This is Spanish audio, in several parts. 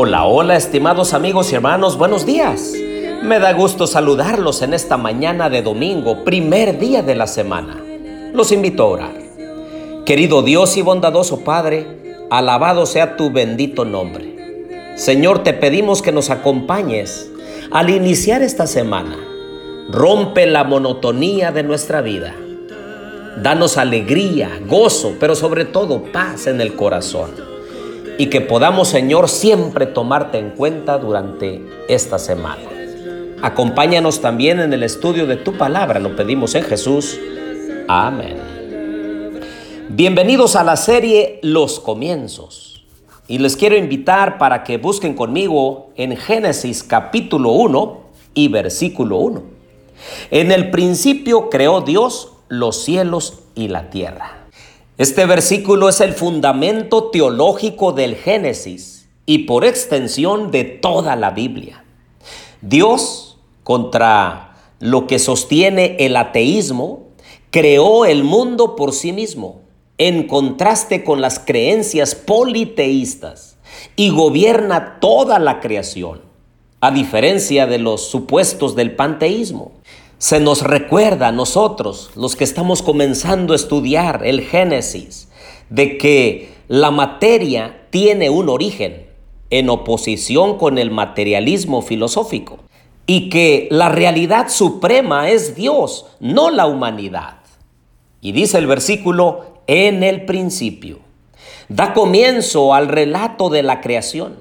Hola, hola, estimados amigos y hermanos, buenos días. Me da gusto saludarlos en esta mañana de domingo, primer día de la semana. Los invito a orar. Querido Dios y bondadoso Padre, alabado sea tu bendito nombre. Señor, te pedimos que nos acompañes al iniciar esta semana. Rompe la monotonía de nuestra vida. Danos alegría, gozo, pero sobre todo paz en el corazón y que podamos, Señor, siempre tomarte en cuenta durante esta semana. Acompáñanos también en el estudio de tu palabra, lo pedimos en Jesús. Amén. Bienvenidos a la serie Los Comienzos. Y les quiero invitar para que busquen conmigo en Génesis capítulo 1 y versículo 1. En el principio creó Dios los cielos y la tierra. Este versículo es el fundamento teológico del Génesis y por extensión de toda la Biblia. Dios, contra lo que sostiene el ateísmo, creó el mundo por sí mismo, en contraste con las creencias politeístas, y gobierna toda la creación, a diferencia de los supuestos del panteísmo se nos recuerda a nosotros, los que estamos comenzando a estudiar el Génesis, de que la materia tiene un origen en oposición con el materialismo filosófico y que la realidad suprema es Dios, no la humanidad. Y dice el versículo, en el principio. Da comienzo al relato de la creación.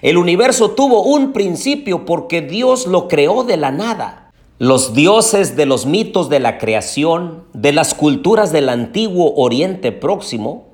El universo tuvo un principio porque Dios lo creó de la nada. Los dioses de los mitos de la creación, de las culturas del antiguo Oriente Próximo,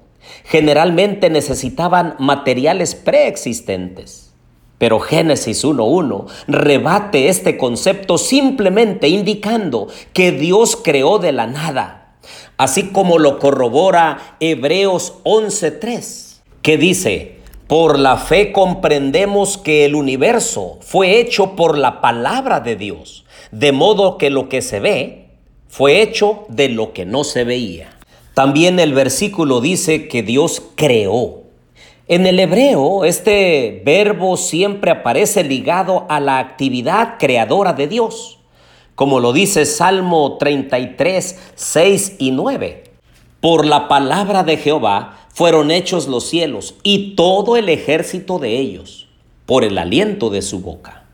generalmente necesitaban materiales preexistentes. Pero Génesis 1.1 rebate este concepto simplemente indicando que Dios creó de la nada, así como lo corrobora Hebreos 11.3, que dice, por la fe comprendemos que el universo fue hecho por la palabra de Dios de modo que lo que se ve fue hecho de lo que no se veía. También el versículo dice que Dios creó. En el hebreo, este verbo siempre aparece ligado a la actividad creadora de Dios, como lo dice Salmo 33, 6 y 9. Por la palabra de Jehová fueron hechos los cielos y todo el ejército de ellos, por el aliento de su boca.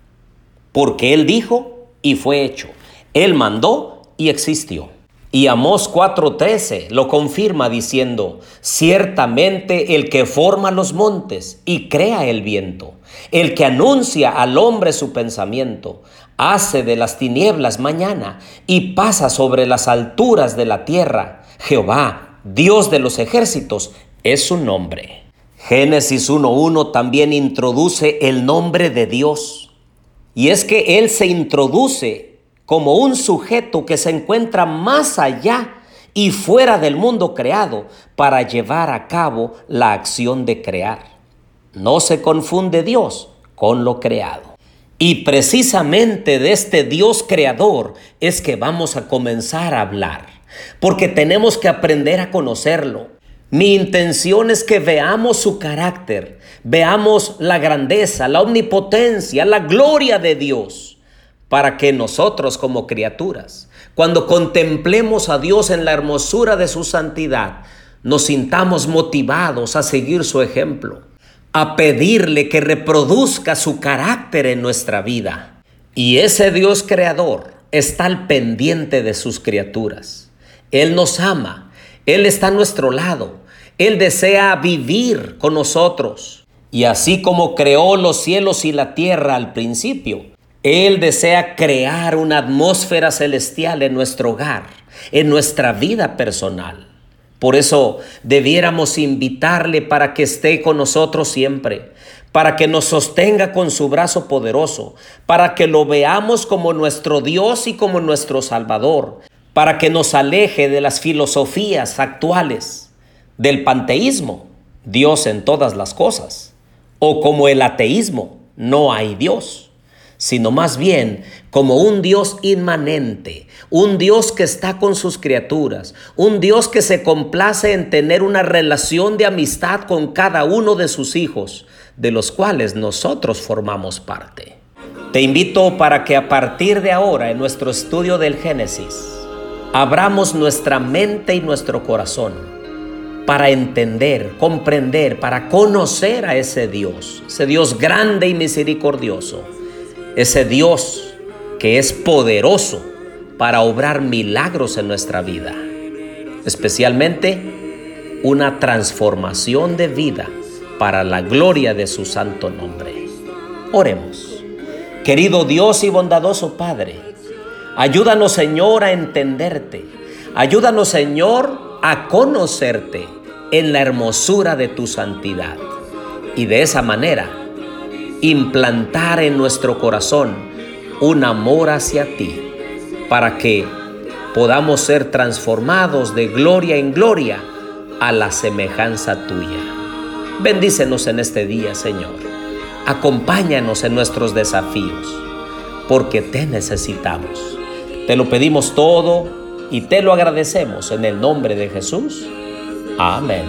Porque él dijo, y fue hecho. Él mandó y existió. Y Amós 4:13 lo confirma diciendo, ciertamente el que forma los montes y crea el viento, el que anuncia al hombre su pensamiento, hace de las tinieblas mañana y pasa sobre las alturas de la tierra. Jehová, Dios de los ejércitos, es su nombre. Génesis 1.1 también introduce el nombre de Dios y es que Él se introduce como un sujeto que se encuentra más allá y fuera del mundo creado para llevar a cabo la acción de crear. No se confunde Dios con lo creado. Y precisamente de este Dios creador es que vamos a comenzar a hablar, porque tenemos que aprender a conocerlo. Mi intención es que veamos su carácter, veamos la grandeza, la omnipotencia, la gloria de Dios, para que nosotros como criaturas, cuando contemplemos a Dios en la hermosura de su santidad, nos sintamos motivados a seguir su ejemplo, a pedirle que reproduzca su carácter en nuestra vida. Y ese Dios creador está al pendiente de sus criaturas. Él nos ama, Él está a nuestro lado, Él desea vivir con nosotros. Y así como creó los cielos y la tierra al principio, Él desea crear una atmósfera celestial en nuestro hogar, en nuestra vida personal. Por eso debiéramos invitarle para que esté con nosotros siempre, para que nos sostenga con su brazo poderoso, para que lo veamos como nuestro Dios y como nuestro Salvador, para que nos aleje de las filosofías actuales, del panteísmo, Dios en todas las cosas o como el ateísmo, no hay Dios, sino más bien como un Dios inmanente, un Dios que está con sus criaturas, un Dios que se complace en tener una relación de amistad con cada uno de sus hijos, de los cuales nosotros formamos parte. Te invito para que a partir de ahora en nuestro estudio del Génesis, abramos nuestra mente y nuestro corazón para entender, comprender, para conocer a ese Dios, ese Dios grande y misericordioso, ese Dios que es poderoso para obrar milagros en nuestra vida, especialmente una transformación de vida para la gloria de su santo nombre. Oremos. Querido Dios y bondadoso Padre, ayúdanos Señor a entenderte. Ayúdanos Señor a conocerte en la hermosura de tu santidad. Y de esa manera implantar en nuestro corazón un amor hacia ti para que podamos ser transformados de gloria en gloria a la semejanza tuya. Bendícenos en este día, Señor. Acompáñanos en nuestros desafíos, porque te necesitamos. Te lo pedimos todo y te lo agradecemos en el nombre de Jesús. Amén.